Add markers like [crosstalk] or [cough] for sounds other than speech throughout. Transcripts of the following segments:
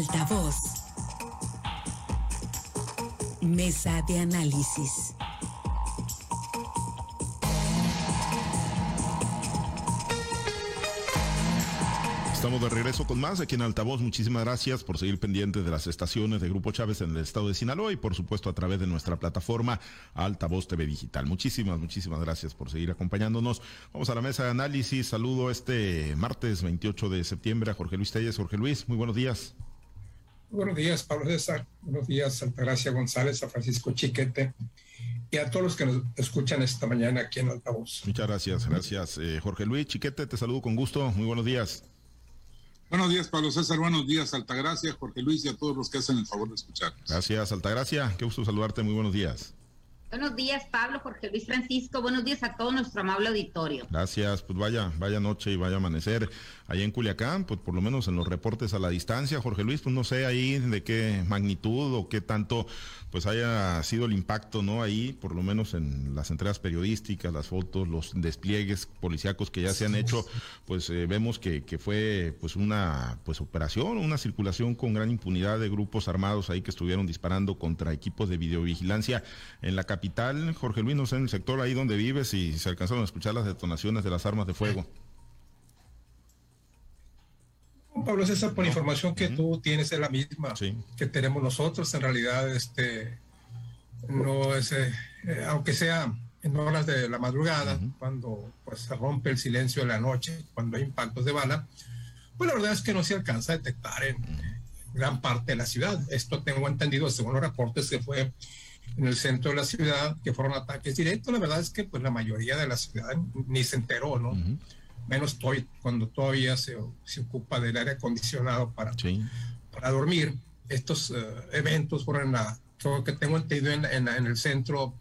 Altavoz. Mesa de análisis. Estamos de regreso con más aquí en Altavoz. Muchísimas gracias por seguir pendientes de las estaciones de Grupo Chávez en el estado de Sinaloa y por supuesto a través de nuestra plataforma Altavoz TV Digital. Muchísimas, muchísimas gracias por seguir acompañándonos. Vamos a la mesa de análisis. Saludo este martes 28 de septiembre a Jorge Luis Telles. Jorge Luis, muy buenos días. Buenos días, Pablo César. Buenos días, Altagracia González, a Francisco Chiquete y a todos los que nos escuchan esta mañana aquí en Altavoz. Muchas gracias, gracias. Eh, Jorge Luis Chiquete, te saludo con gusto. Muy buenos días. Buenos días, Pablo César. Buenos días, Altagracia, Jorge Luis y a todos los que hacen el favor de escuchar. Gracias, Altagracia. Qué gusto saludarte. Muy buenos días. Buenos días, Pablo, Jorge Luis Francisco. Buenos días a todo nuestro amable auditorio. Gracias. Pues vaya, vaya noche y vaya amanecer allá en Culiacán, pues por lo menos en los reportes a la distancia, Jorge Luis, pues no sé ahí de qué magnitud o qué tanto pues haya sido el impacto, ¿no? Ahí, por lo menos en las entregas periodísticas, las fotos, los despliegues policíacos que ya se han hecho, pues eh, vemos que, que, fue pues una pues operación, una circulación con gran impunidad de grupos armados ahí que estuvieron disparando contra equipos de videovigilancia en la capital. Jorge Luis, no sé, en el sector ahí donde vives y se alcanzaron a escuchar las detonaciones de las armas de fuego. Pablo César, por información que tú tienes es la misma que tenemos nosotros. En realidad, este no es, eh, eh, aunque sea en horas de la madrugada, cuando pues, se rompe el silencio de la noche, cuando hay impactos de bala, pues la verdad es que no se alcanza a detectar en gran parte de la ciudad. Esto tengo entendido según los reportes que fue en el centro de la ciudad, que fueron ataques directos. La verdad es que pues la mayoría de la ciudad ni se enteró, ¿no? menos estoy cuando todavía se, se, ocupa del aire acondicionado para, para dormir. Estos uh, eventos fueron, la, creo que tengo entendido, en, en, en, el centro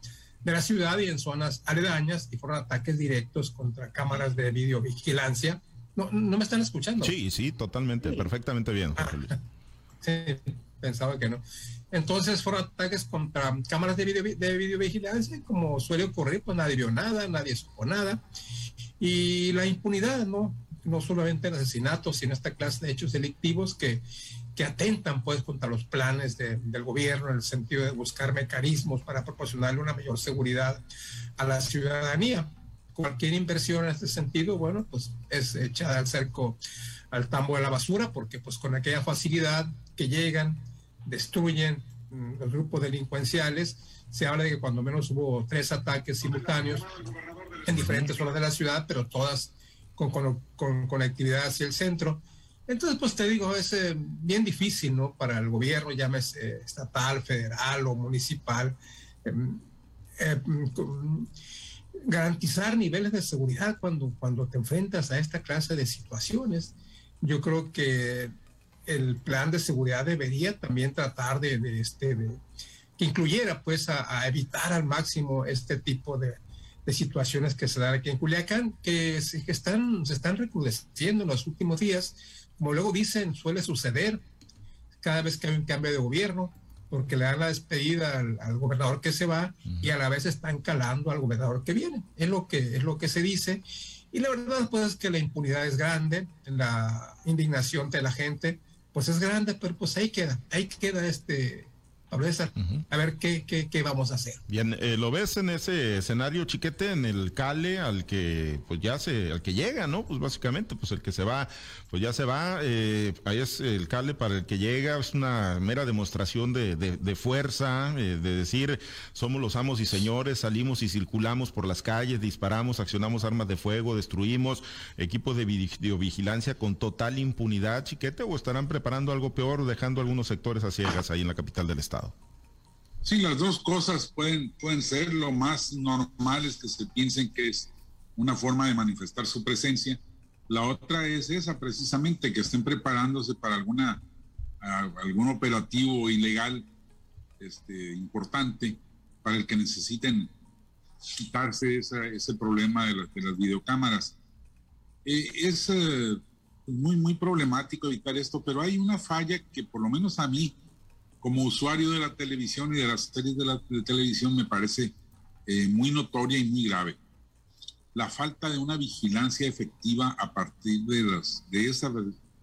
de la ciudad y en zonas aledañas y fueron ataques directos contra cámaras de videovigilancia. No, no me están escuchando. Sí, sí, totalmente, sí. perfectamente bien. Ah, [laughs] sí, pensaba que no. Entonces fueron ataques contra cámaras de, video, de videovigilancia, como suele ocurrir, pues nadie vio nada, nadie supo nada. Y la impunidad, ¿no? No solamente en asesinatos, sino esta clase de hechos delictivos que, que atentan pues contra los planes de, del gobierno en el sentido de buscar mecanismos para proporcionarle una mayor seguridad a la ciudadanía. Cualquier inversión en este sentido, bueno, pues es echada al cerco, al tambo de la basura, porque pues con aquella facilidad que llegan, destruyen los grupos delincuenciales, se habla de que cuando menos hubo tres ataques simultáneos en diferentes zonas de la ciudad, pero todas con, con, con conectividad hacia el centro. Entonces, pues te digo, es eh, bien difícil, ¿no? Para el gobierno, llámese eh, estatal, federal o municipal, eh, garantizar niveles de seguridad cuando, cuando te enfrentas a esta clase de situaciones. Yo creo que el plan de seguridad debería también tratar de, de este, de, que incluyera pues a, a, evitar al máximo este tipo de, de situaciones que se dan aquí en Culiacán, que, se, que están, se están recrudeciendo en los últimos días. Como luego dicen, suele suceder cada vez que hay un cambio de gobierno, porque le dan la despedida al, al gobernador que se va uh -huh. y a la vez están calando al gobernador que viene. Es lo que, es lo que se dice. Y la verdad, pues, es que la impunidad es grande, la indignación de la gente, pues es grande, pero pues ahí queda, ahí queda este, Pablo César, uh -huh. a ver qué, qué, qué, vamos a hacer. Bien, eh, ¿lo ves en ese escenario, chiquete, en el cale al que pues ya se, al que llega, ¿no? Pues básicamente, pues el que se va, pues ya se va, eh, ahí es el cale para el que llega, es una mera demostración de, de, de fuerza, eh, de decir, somos los amos y señores, salimos y circulamos por las calles, disparamos, accionamos armas de fuego, destruimos equipos de videovigilancia con total impunidad, chiquete, o estarán preparando algo peor, dejando algunos sectores a ciegas ahí en la capital del estado. Sí, las dos cosas pueden, pueden ser. Lo más normal es que se piensen que es una forma de manifestar su presencia. La otra es esa, precisamente, que estén preparándose para alguna, algún operativo ilegal este, importante para el que necesiten quitarse esa, ese problema de, la, de, las videocámaras. Eh, es eh, muy, muy problemático evitar esto, pero hay una falla que por lo menos a mí como usuario de la televisión y de las series de la de televisión me parece eh, muy notoria y muy grave. La falta de una vigilancia efectiva a partir de, las, de esa,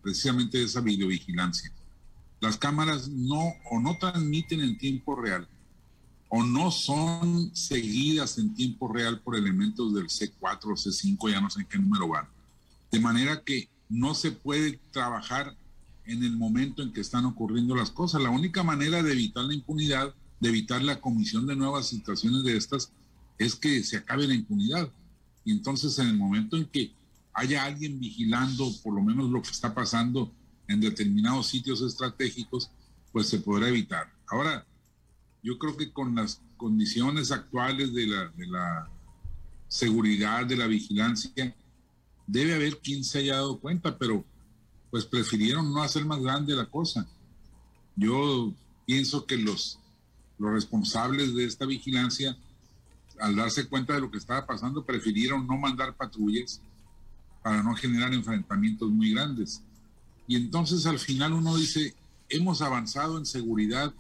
precisamente de esa videovigilancia. las cámaras no o no transmiten en tiempo real o no son seguidas en tiempo real por elementos del C4 o C5, ya no sé en qué número van. De manera que no se puede trabajar en el momento en que están ocurriendo las cosas. La única manera de evitar la impunidad, de evitar la comisión de nuevas situaciones de estas, es que se acabe la impunidad. Y entonces en el momento en que haya alguien vigilando por lo menos lo que está pasando en determinados sitios estratégicos, pues se podrá evitar. Ahora, yo creo que con las condiciones actuales de la, de la seguridad, de la vigilancia, debe haber quien se haya dado cuenta, pero pues prefirieron no hacer más grande la cosa. Yo pienso que los, los responsables de esta vigilancia, al darse cuenta de lo que estaba pasando, prefirieron no mandar patrullas para no generar enfrentamientos muy grandes. Y entonces al final uno dice, ¿hemos avanzado en seguridad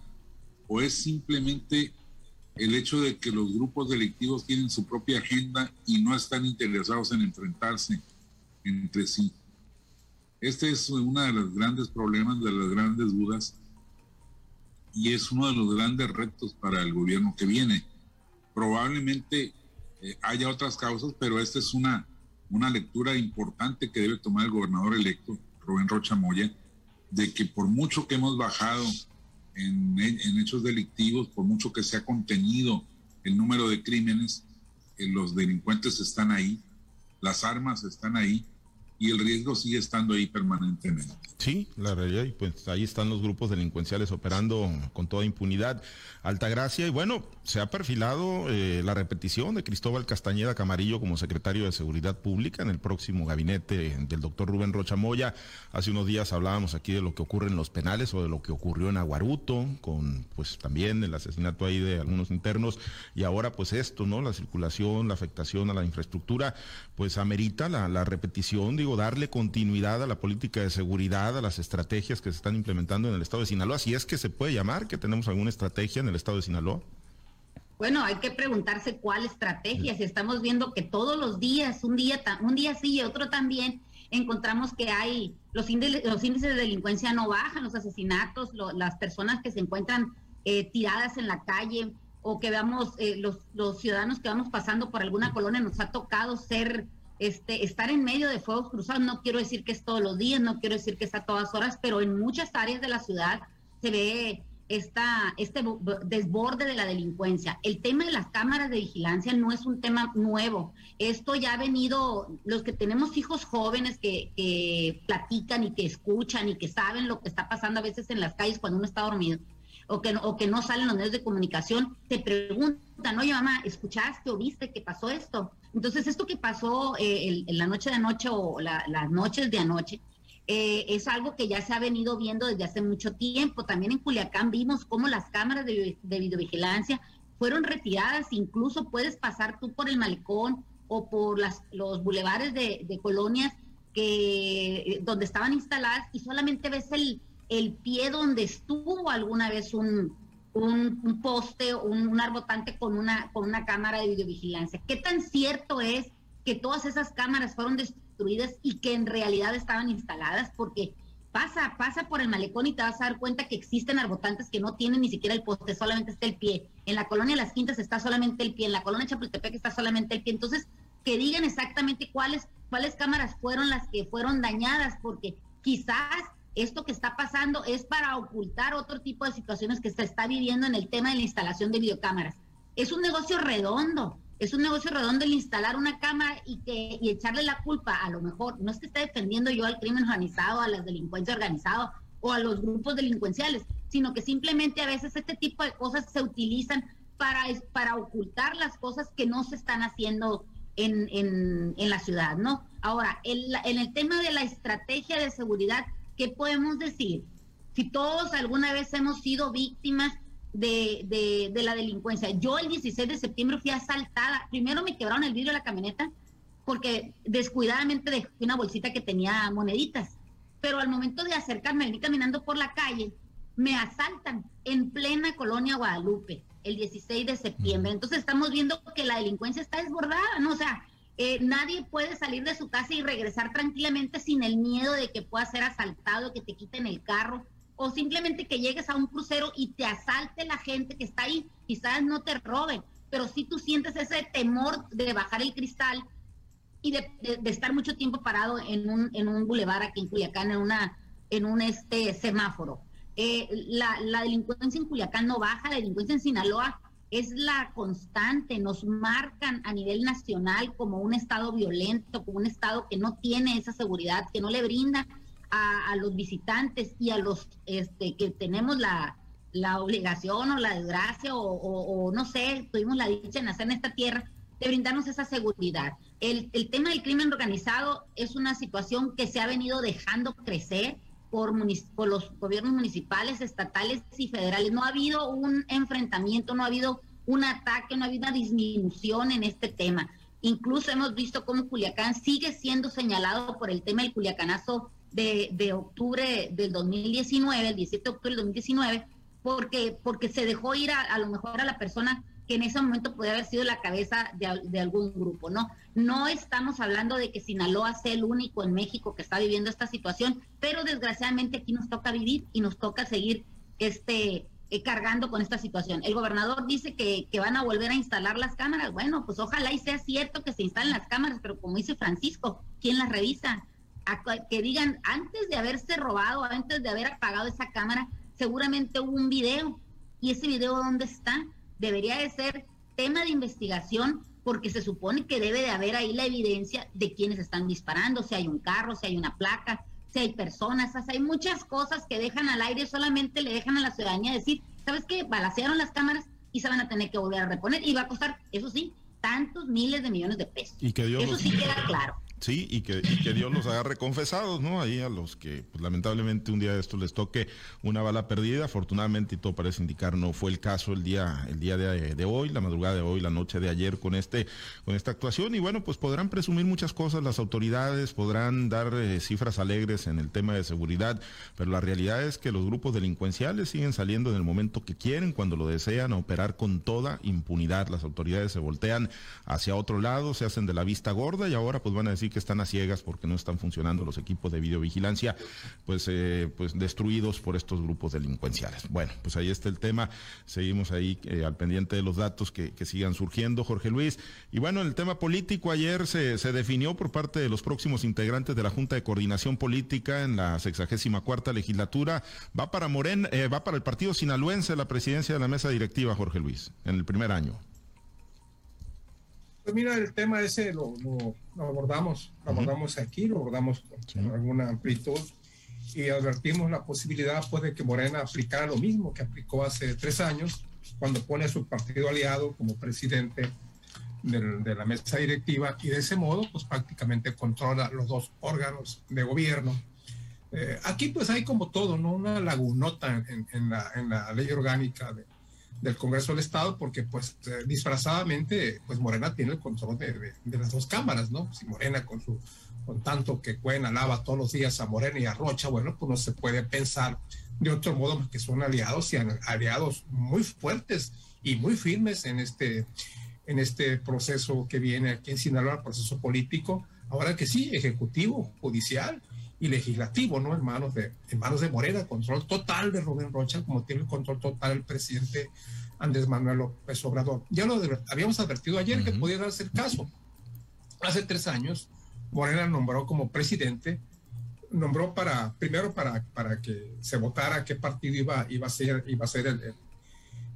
o es simplemente el hecho de que los grupos delictivos tienen su propia agenda y no están interesados en enfrentarse entre sí? Este es uno de los grandes problemas, de las grandes dudas y es uno de los grandes retos para el gobierno que viene. Probablemente eh, haya otras causas, pero esta es una, una lectura importante que debe tomar el gobernador electo, Rubén Rocha Moya, de que por mucho que hemos bajado en, hechos delictivos, por mucho que se ha contenido el número de crímenes, eh, los delincuentes están ahí, las armas están ahí, y el riesgo sigue estando ahí permanentemente. Sí, la realidad, y pues ahí están los grupos delincuenciales operando con toda impunidad. Altagracia, y bueno, se ha perfilado eh, la repetición de Cristóbal Castañeda Camarillo como secretario de Seguridad Pública en el próximo gabinete del doctor Rubén Rocha Moya. Hace unos días hablábamos aquí de lo que ocurre en los penales o de lo que ocurrió en Aguaruto, con pues también el asesinato ahí de algunos internos, y ahora pues esto, ¿no? La circulación, la afectación a la infraestructura, pues amerita la, la repetición, darle continuidad a la política de seguridad, a las estrategias que se están implementando en el estado de Sinaloa, si es que se puede llamar que tenemos alguna estrategia en el estado de Sinaloa. Bueno, hay que preguntarse cuál estrategia. Si estamos viendo que todos los días, un día, un día sí y otro también, encontramos que hay los índices, los índices de delincuencia no bajan, los asesinatos, las personas que se encuentran eh, tiradas en la calle o que veamos eh, los ciudadanos que vamos pasando por alguna colonia, nos ha tocado ser este, estar en medio de fuegos cruzados, no quiero decir que es todos los días, no quiero decir que es a todas horas, pero en muchas áreas de la ciudad se ve esta, este desborde de la delincuencia. El tema de las cámaras de vigilancia no es un tema nuevo. Esto ya ha venido, los que tenemos hijos jóvenes que, que platican y que escuchan y que saben lo que está pasando a veces en las calles cuando uno está dormido o que, o que no salen los medios de comunicación, te preguntan, oye mamá, ¿escuchaste o viste que pasó esto? Entonces, esto que pasó eh, en la noche de anoche o las noches de anoche, eh, es algo que ya se ha venido viendo desde hace mucho tiempo. También en Culiacán vimos cómo las cámaras de, videovigilancia fueron retiradas, incluso puedes pasar tú por el malecón o por las, los bulevares de, colonias que, eh, donde estaban instaladas y solamente ves el pie donde estuvo alguna vez un, un, poste, un, un, arbotante con una, con una cámara de videovigilancia. ¿Qué tan cierto es que todas esas cámaras fueron destruidas y que en realidad estaban instaladas? Porque pasa, pasa por el malecón y te vas a dar cuenta que existen arbotantes que no tienen ni siquiera el poste, solamente está el pie. En la colonia Las Quintas está solamente el pie, en la colonia Chapultepec está solamente el pie. Entonces, que digan exactamente cuáles, cuáles cámaras fueron las que fueron dañadas, porque quizás esto que está pasando es para ocultar otro tipo de situaciones que se está viviendo en el tema de la instalación de videocámaras. Es un negocio redondo, es un negocio redondo el instalar una cámara y, que, y echarle la culpa, a lo mejor, no es que esté defendiendo yo al crimen organizado, a la delincuencia organizada o a los grupos delincuenciales, sino que simplemente a veces este tipo de cosas se utilizan para, para ocultar las cosas que no se están haciendo en, en, en la ciudad, ¿no? Ahora, en el tema de la estrategia de seguridad, ¿qué podemos decir? Si todos alguna vez hemos sido víctimas de, de, la delincuencia. Yo el 16 de septiembre fui asaltada. Primero me quebraron el vidrio de la camioneta porque descuidadamente dejé una bolsita que tenía moneditas. Pero al momento de acercarme, venir caminando por la calle, me asaltan en plena colonia Guadalupe el 16 de septiembre. Entonces estamos viendo que la delincuencia está desbordada, ¿no? O sea, eh, nadie puede salir de su casa y regresar tranquilamente sin el miedo de que pueda ser asaltado, que te quiten el carro. o simplemente que llegues a un crucero y te asalte la gente que está ahí, quizás no te roben, pero si tú sientes ese temor de bajar el cristal y de, estar mucho tiempo parado en un, en un bulevar aquí en Culiacán, en, una, en un este semáforo. Eh, la, la delincuencia en Culiacán no baja, la delincuencia en Sinaloa es la constante, nos marcan a nivel nacional como un estado violento, como un estado que no tiene esa seguridad, que no le brinda a, los visitantes y a los este, que tenemos la, la obligación o la desgracia o, no sé, tuvimos la dicha de nacer en esta tierra, de brindarnos esa seguridad. El, el tema del crimen organizado es una situación que se ha venido dejando crecer por, por, los gobiernos municipales, estatales y federales. No ha habido un enfrentamiento, no ha habido un ataque, no ha habido una disminución en este tema. Incluso hemos visto cómo Culiacán sigue siendo señalado por el tema del Culiacanazo de, de octubre del 2019, el 17 de octubre del 2019, porque, porque se dejó ir a, a lo mejor a la persona que en ese momento puede haber sido la cabeza de, algún grupo, ¿no? No estamos hablando de que Sinaloa sea el único en México que está viviendo esta situación, pero desgraciadamente aquí nos toca vivir y nos toca seguir este eh, cargando con esta situación. El gobernador dice que, que, van a volver a instalar las cámaras. Bueno, pues ojalá y sea cierto que se instalen las cámaras, pero como dice Francisco, ¿quién las revisa? que digan, antes de haberse robado, antes de haber apagado esa cámara, seguramente hubo un video. ¿Y ese video dónde está? Debería de ser tema de investigación porque se supone que debe de haber ahí la evidencia de quienes están disparando, si hay un carro, si hay una placa, si hay personas, hay muchas cosas que dejan al aire, solamente le dejan a la ciudadanía decir, ¿sabes qué? Balacearon las cámaras y se van a tener que volver a reponer y va a costar, eso sí, tantos miles de millones de pesos. Y que Dios eso sí queda claro. Sí, y que, que Dios los agarre confesados, ¿no? Ahí a los que pues, lamentablemente un día de esto les toque una bala perdida. Afortunadamente, y todo parece indicar, no fue el caso el día, el día de, hoy, la madrugada de hoy, la noche de ayer con este, con esta actuación. Y bueno, pues podrán presumir muchas cosas las autoridades, podrán dar eh, cifras alegres en el tema de seguridad, pero la realidad es que los grupos delincuenciales siguen saliendo en el momento que quieren, cuando lo desean, a operar con toda impunidad. Las autoridades se voltean hacia otro lado, se hacen de la vista gorda y ahora pues van a decir que están a ciegas porque no están funcionando los equipos de videovigilancia, pues, eh, pues destruidos por estos grupos delincuenciales. Bueno, pues ahí está el tema. Seguimos ahí eh, al pendiente de los datos que, sigan surgiendo, Jorge Luis. Y bueno, el tema político ayer se, se definió por parte de los próximos integrantes de la Junta de Coordinación Política en la sexagésima cuarta legislatura. Va para Morén, eh, va para el partido sinaloense la presidencia de la mesa directiva, Jorge Luis, en el primer año. Pues mira, el tema ese lo, abordamos, lo abordamos aquí, lo abordamos con, alguna amplitud y advertimos la posibilidad pues de que Morena aplicara lo mismo que aplicó hace tres años cuando pone a su partido aliado como presidente de la mesa directiva y de ese modo pues prácticamente controla los dos órganos de gobierno. Eh, aquí pues hay como todo, ¿no? Una lagunota en, la, en la ley orgánica de, del Congreso del Estado, porque pues eh, disfrazadamente, pues Morena tiene el control de, las dos cámaras, ¿no? Si Morena con su, con tanto que Cuen alaba todos los días a Morena y a Rocha, bueno, pues no se puede pensar de otro modo que son aliados y aliados muy fuertes y muy firmes en este, en este proceso que viene aquí en Sinaloa, proceso político, ahora que sí, ejecutivo, judicial, y legislativo, ¿no? En manos de, en manos de Morena, control total de Rubén Rocha, como tiene el control total el presidente Andrés Manuel López Obrador. Ya lo habíamos advertido ayer que podía darse el caso. Hace tres años, Morena nombró como presidente, nombró para, primero para, para que se votara qué partido iba, iba a ser, iba a ser el, el,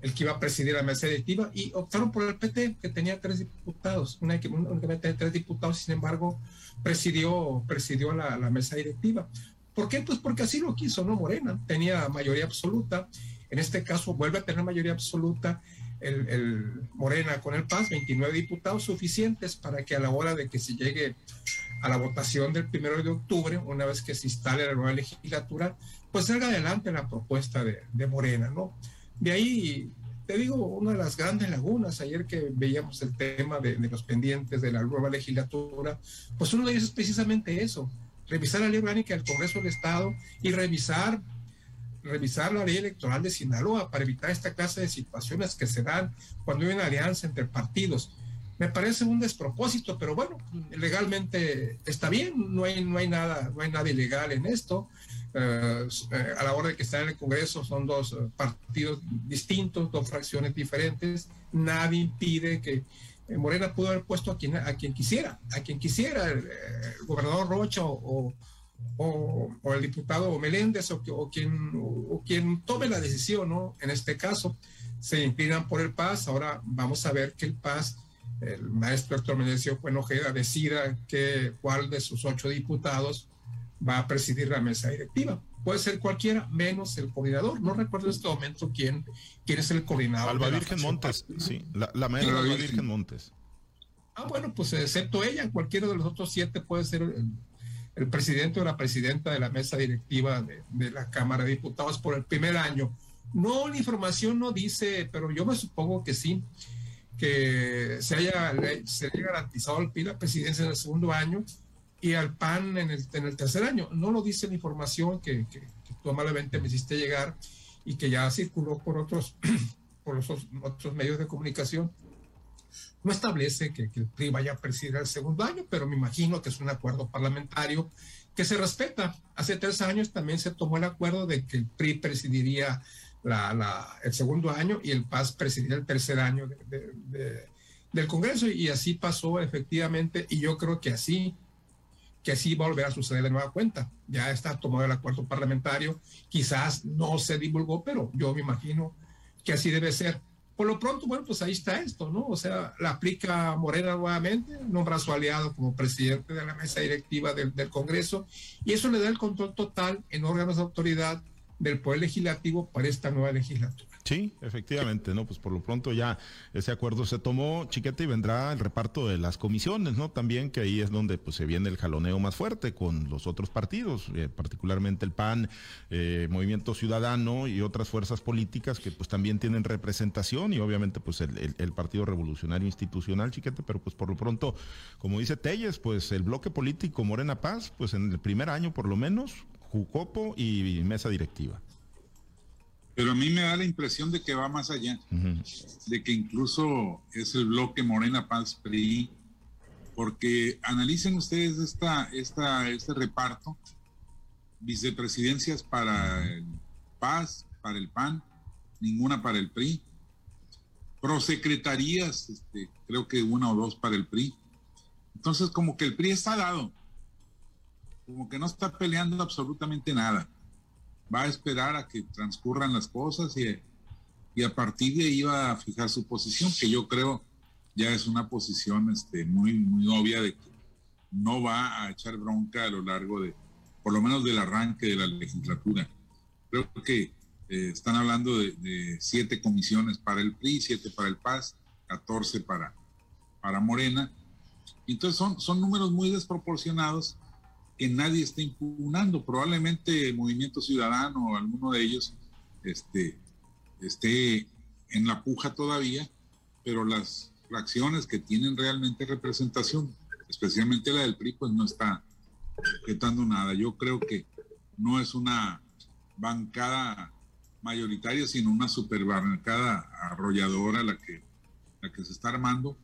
que iba a presidir la mesa directiva, y optaron por el PT, que tenía tres diputados, una, únicamente tres diputados, sin embargo, presidió, presidió la, mesa directiva. ¿Por qué? Pues porque así lo quiso, ¿no? Morena tenía mayoría absoluta. En este caso vuelve a tener mayoría absoluta el, el, Morena con el PAS, 29 diputados suficientes para que a la hora de que se llegue a la votación del primero de octubre, una vez que se instale la nueva legislatura, pues salga adelante la propuesta de Morena, ¿no? De ahí te digo, una de las grandes lagunas, ayer que veíamos el tema de, los pendientes de la nueva legislatura, pues uno de ellos es precisamente eso, revisar la ley orgánica del Congreso del Estado y revisar, revisar la ley electoral de Sinaloa para evitar esta clase de situaciones que se dan cuando hay una alianza entre partidos. Me parece un despropósito, pero bueno, legalmente está bien, no hay, no hay, nada, no hay nada ilegal en esto. Eh, eh, a la hora de que están en el Congreso son dos partidos distintos, dos fracciones diferentes. Nadie impide que Morena pudo haber puesto a quien, a quien quisiera, a quien quisiera, el, gobernador Rocha o, o, el diputado Meléndez o, o quien, o, quien tome la decisión, ¿no? En este caso, se inclinan por el PAS. Ahora vamos a ver que el PAS el maestro Héctor Menecio Ojeda decida que, cuál de sus ocho diputados va a presidir la mesa directiva. Puede ser cualquiera, menos el coordinador. No recuerdo en este momento quién, quién es el coordinador. Alba Virgen Montes, sí, la, la maestra Alba Virgen Montes. Ah, bueno, pues excepto ella, cualquiera de los otros siete puede ser el, presidente o la presidenta de la mesa directiva de, de, la Cámara de Diputados por el primer año. No, la información no dice, pero yo me supongo que sí que se haya, se haya garantizado la presidencia en el segundo año y al PAN en el, en el tercer año. No lo dice la información que, que, tú amablemente me hiciste llegar y que ya circuló por otros, [clears throat] por los otros medios de comunicación. No establece que, que el PRI vaya a presidir el segundo año, pero me imagino que es un acuerdo parlamentario que se respeta. Hace tres años también se tomó el acuerdo de que el PRI presidiría la, el segundo año y el PAS presidir el tercer año del Congreso y así pasó efectivamente y yo creo que así que así va a volver a suceder de nueva cuenta. Ya está tomado el acuerdo parlamentario, quizás no se divulgó, pero yo me imagino que así debe ser. Por lo pronto, bueno, pues ahí está esto, ¿no? O sea, la aplica Morena nuevamente, nombra a su aliado como presidente de la mesa directiva del, del Congreso, y eso le da el control total en órganos de autoridad del Poder Legislativo para esta nueva legislatura. Sí, efectivamente, ¿no? Pues por lo pronto ya ese acuerdo se tomó, chiquete, y vendrá el reparto de las comisiones, ¿no? También que ahí es donde pues se viene el jaloneo más fuerte con los otros partidos, eh, particularmente el PAN, eh, Movimiento Ciudadano y otras fuerzas políticas que pues también tienen representación y obviamente pues el, el Partido Revolucionario Institucional, chiquete, pero pues por lo pronto, como dice Telles, pues el bloque político Morena Paz, pues en el primer año por lo menos, Jucopo y mesa directiva. Pero a mí me da la impresión de que va más allá, de que incluso es el bloque Morena Paz PRI, porque analicen ustedes esta, esta, este reparto, vicepresidencias para el Paz, para el PAN, ninguna para el PRI, prosecretarías, este, creo que una o dos para el PRI. Entonces, como que el PRI está dado, como que no está peleando absolutamente nada. Va a esperar a que transcurran las cosas y, y a partir de ahí va a fijar su posición, que yo creo ya es una posición este, muy, muy obvia de que no va a echar bronca a lo largo de, por lo menos del arranque de la legislatura. Creo que eh, están hablando de, de, siete comisiones para el PRI, siete para el PAS, 14 para, para Morena. Entonces son, son números muy desproporcionados que nadie está impugnando. Probablemente el Movimiento Ciudadano o alguno de ellos este, esté en la puja todavía, pero las fracciones que tienen realmente representación, especialmente la del PRI, pues no está objetando nada. Yo creo que no es una bancada mayoritaria, sino una superbancada arrolladora la que, la que se está armando,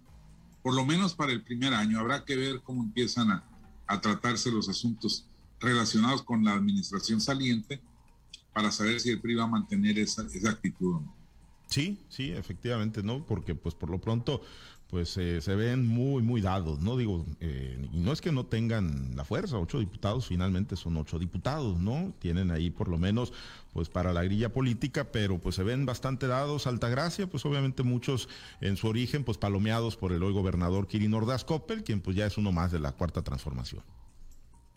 por lo menos para el primer año. Habrá que ver cómo empiezan a, a tratarse los asuntos relacionados con la administración saliente para saber si el PRI va a mantener esa, esa actitud o no. Sí, sí, efectivamente, ¿no? Porque pues por lo pronto pues eh, se ven muy, muy dados, ¿no? Digo, eh, y no es que no tengan la fuerza, ocho diputados finalmente son ocho diputados, ¿no? Tienen ahí por lo menos pues para la grilla política, pero pues se ven bastante dados, Altagracia, pues obviamente muchos en su origen pues palomeados por el hoy gobernador Kirin Ordaz Coppel, quien pues ya es uno más de la cuarta transformación.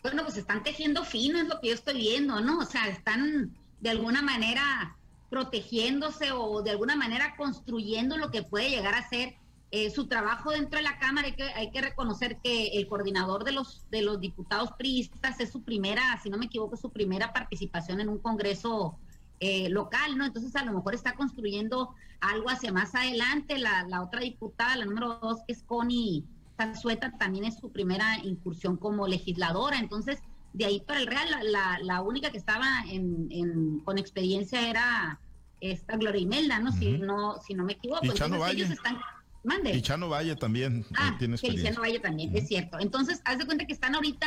Bueno, pues están tejiendo fino, es lo que yo estoy viendo, ¿no? O sea, están de alguna manera protegiéndose o de alguna manera construyendo lo que puede llegar a ser eh, su trabajo dentro de la Cámara. Hay que, hay que reconocer que el coordinador de los, de los diputados priistas es su primera, si no me equivoco, su primera participación en un Congreso eh, local, ¿no? Entonces a lo mejor está construyendo algo hacia más adelante. La, la otra diputada, la número dos, que es Connie Sanzueta, también es su primera incursión como legisladora. Entonces, de ahí para el Real, la, la, única que estaba en, con experiencia era esta Gloria Imelda, ¿no? si, no si no me equivoco. Entonces, ellos están Mande. Y Chano Valle también. Ah, tiene Chano Valle también, es cierto. Entonces, haz de cuenta que están ahorita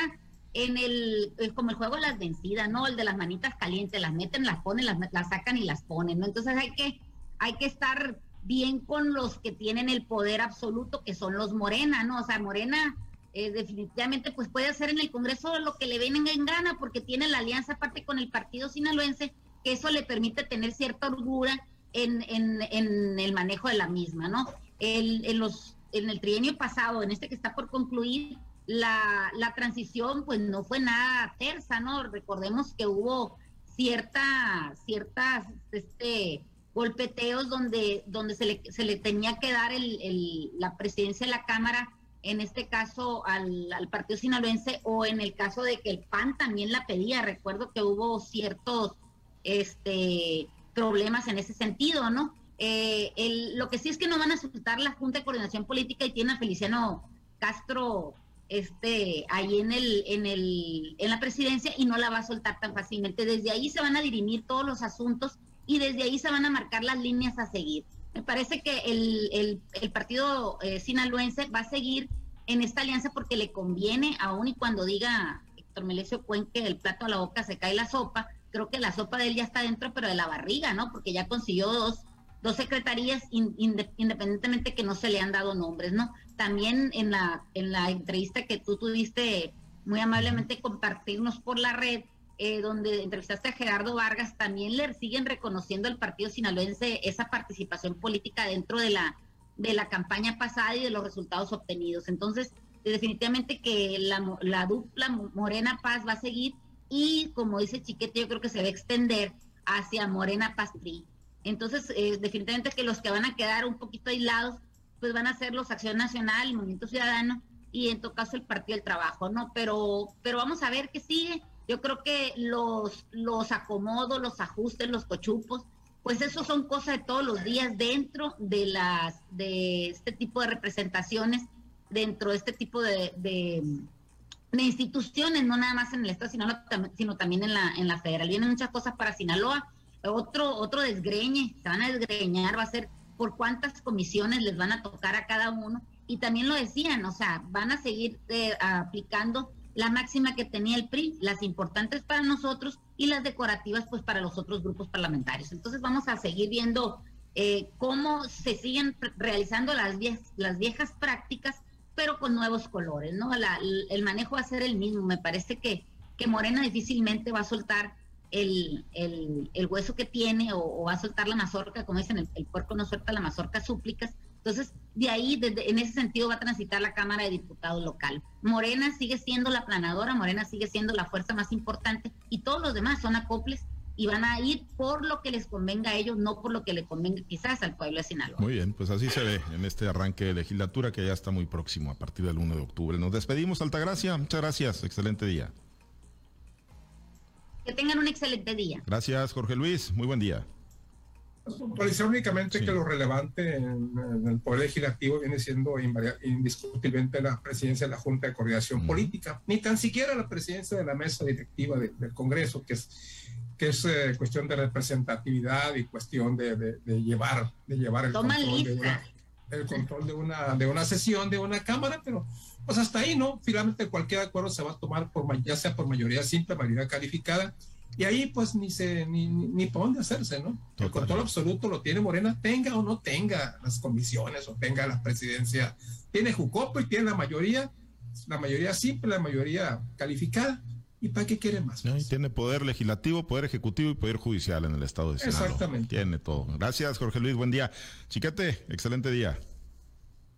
en el, como el juego de las vencidas, ¿no? El de las manitas calientes, las meten, las ponen, las, las sacan y las ponen, ¿no? Entonces hay que, hay que estar bien con los que tienen el poder absoluto, que son los Morena, ¿no? O sea, Morena eh, definitivamente pues puede hacer en el Congreso lo que le venga en gana, porque tiene la alianza aparte con el partido sinaloense, que eso le permite tener cierta orgullo en, en, en el manejo de la misma, ¿no? El, en, los, en el trienio pasado, en este que está por concluir, la, la transición pues no fue nada tersa, ¿no? Recordemos que hubo cierta, ciertas, este, golpeteos donde, donde se, le, se le tenía que dar el, la presidencia de la Cámara, en este caso al, al, partido sinaloense, o en el caso de que el PAN también la pedía. Recuerdo que hubo ciertos este, problemas en ese sentido, ¿no? Eh, el, lo que sí es que no van a soltar la Junta de Coordinación Política y tiene a Feliciano Castro este ahí en el en el en la presidencia y no la va a soltar tan fácilmente. Desde ahí se van a dirimir todos los asuntos y desde ahí se van a marcar las líneas a seguir. Me parece que el, el, partido eh, sinaloense va a seguir en esta alianza porque le conviene, aún y cuando diga Héctor Melesio Cuenque, el plato a la boca se cae la sopa, creo que la sopa de él ya está dentro, pero de la barriga, ¿no? Porque ya consiguió dos, dos secretarías in, independientemente que no se le han dado nombres, ¿no? También en la, en la entrevista que tú tuviste muy amablemente compartirnos por la red, eh, donde entrevistaste a Gerardo Vargas, también le siguen reconociendo al partido sinaloense esa participación política dentro de la, de la campaña pasada y de los resultados obtenidos. Entonces, definitivamente que la, la dupla Morena Paz va a seguir y como dice Chiquete, yo creo que se va a extender hacia Morena Paz PRI. Entonces, eh, definitivamente que los que van a quedar un poquito aislados, pues van a ser los Acción Nacional, el Movimiento Ciudadano y en todo caso el Partido del Trabajo, ¿no? Pero, pero vamos a ver qué sigue. Yo creo que los, los acomodos, los ajustes, los cochupos, pues eso son cosas de todos los días dentro de las de este tipo de representaciones, dentro de este tipo de, de, instituciones, no nada más en el estado sino también en la, en la federal. Vienen muchas cosas para Sinaloa. Otro, otro desgreñe, se van a desgreñar, va a ser por cuántas comisiones les van a tocar a cada uno. Y también lo decían, o sea, van a seguir eh, aplicando la máxima que tenía el PRI, las importantes para nosotros y las decorativas pues para los otros grupos parlamentarios. Entonces vamos a seguir viendo eh, cómo se siguen realizando las, vie las viejas prácticas, pero con nuevos colores, ¿no? El manejo va a ser el mismo. Me parece que, que Morena difícilmente va a soltar el, el, hueso que tiene o, o, va a soltar la mazorca, como dicen, el, el puerco no suelta la mazorca, súplicas, entonces, de ahí, desde, en ese sentido, va a transitar la Cámara de Diputados local. Morena sigue siendo la planadora, Morena sigue siendo la fuerza más importante y todos los demás son acoples y van a ir por lo que les convenga a ellos, no por lo que le convenga quizás al pueblo de Sinaloa. Muy bien, pues así se ve en este arranque de legislatura que ya está muy próximo a partir del 1 de octubre. Nos despedimos, Altagracia. Muchas gracias. Excelente día. Que tengan un excelente día. Gracias, Jorge Luis. Muy buen día puntualizar únicamente sí. que lo relevante en, en, el Poder Legislativo viene siendo indiscutiblemente la presidencia de la Junta de Coordinación mm. Política, ni tan siquiera la presidencia de la mesa directiva de, del Congreso, que es, que es eh, cuestión de representatividad y cuestión de, de, de llevar, de llevar el Toma control, lista. de una, el control de una, de una sesión, de una Cámara, pero pues hasta ahí, ¿no? Finalmente cualquier acuerdo se va a tomar por ya sea por mayoría simple, mayoría calificada, y ahí pues ni se ni, ni, por dónde hacerse, ¿no? El control absoluto lo tiene Morena, tenga o no tenga las comisiones o tenga la presidencia. Tiene Jucopo y tiene la mayoría, la mayoría simple, la mayoría calificada. ¿Y para qué quiere más? Pues? tiene poder legislativo, poder ejecutivo y poder judicial en el estado de Sinaloa. Exactamente. Tiene todo. Gracias, Jorge Luis. Buen día. Chiquete, excelente día.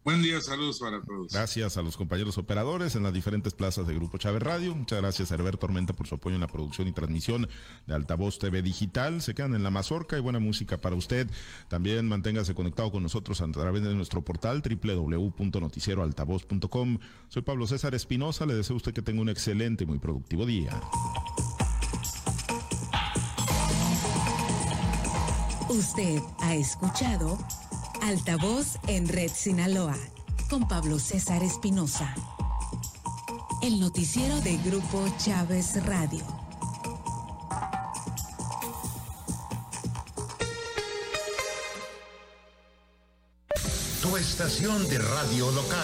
Buen día, saludos para todos. Gracias a los compañeros operadores en las diferentes plazas de Grupo Chávez Radio. Muchas gracias a Herbert Tormenta por su apoyo en la producción y transmisión de Altavoz TV Digital. Se quedan en la mazorca y buena música para usted. También manténgase conectado con nosotros a través de nuestro portal www.noticieroaltavoz.com. Soy Pablo César Espinosa. Le deseo a usted que tenga un excelente y muy productivo día. Usted ha escuchado Altavoz en Red Sinaloa con Pablo César Espinosa. El noticiero de Grupo Chávez Radio. Tu estación de radio local.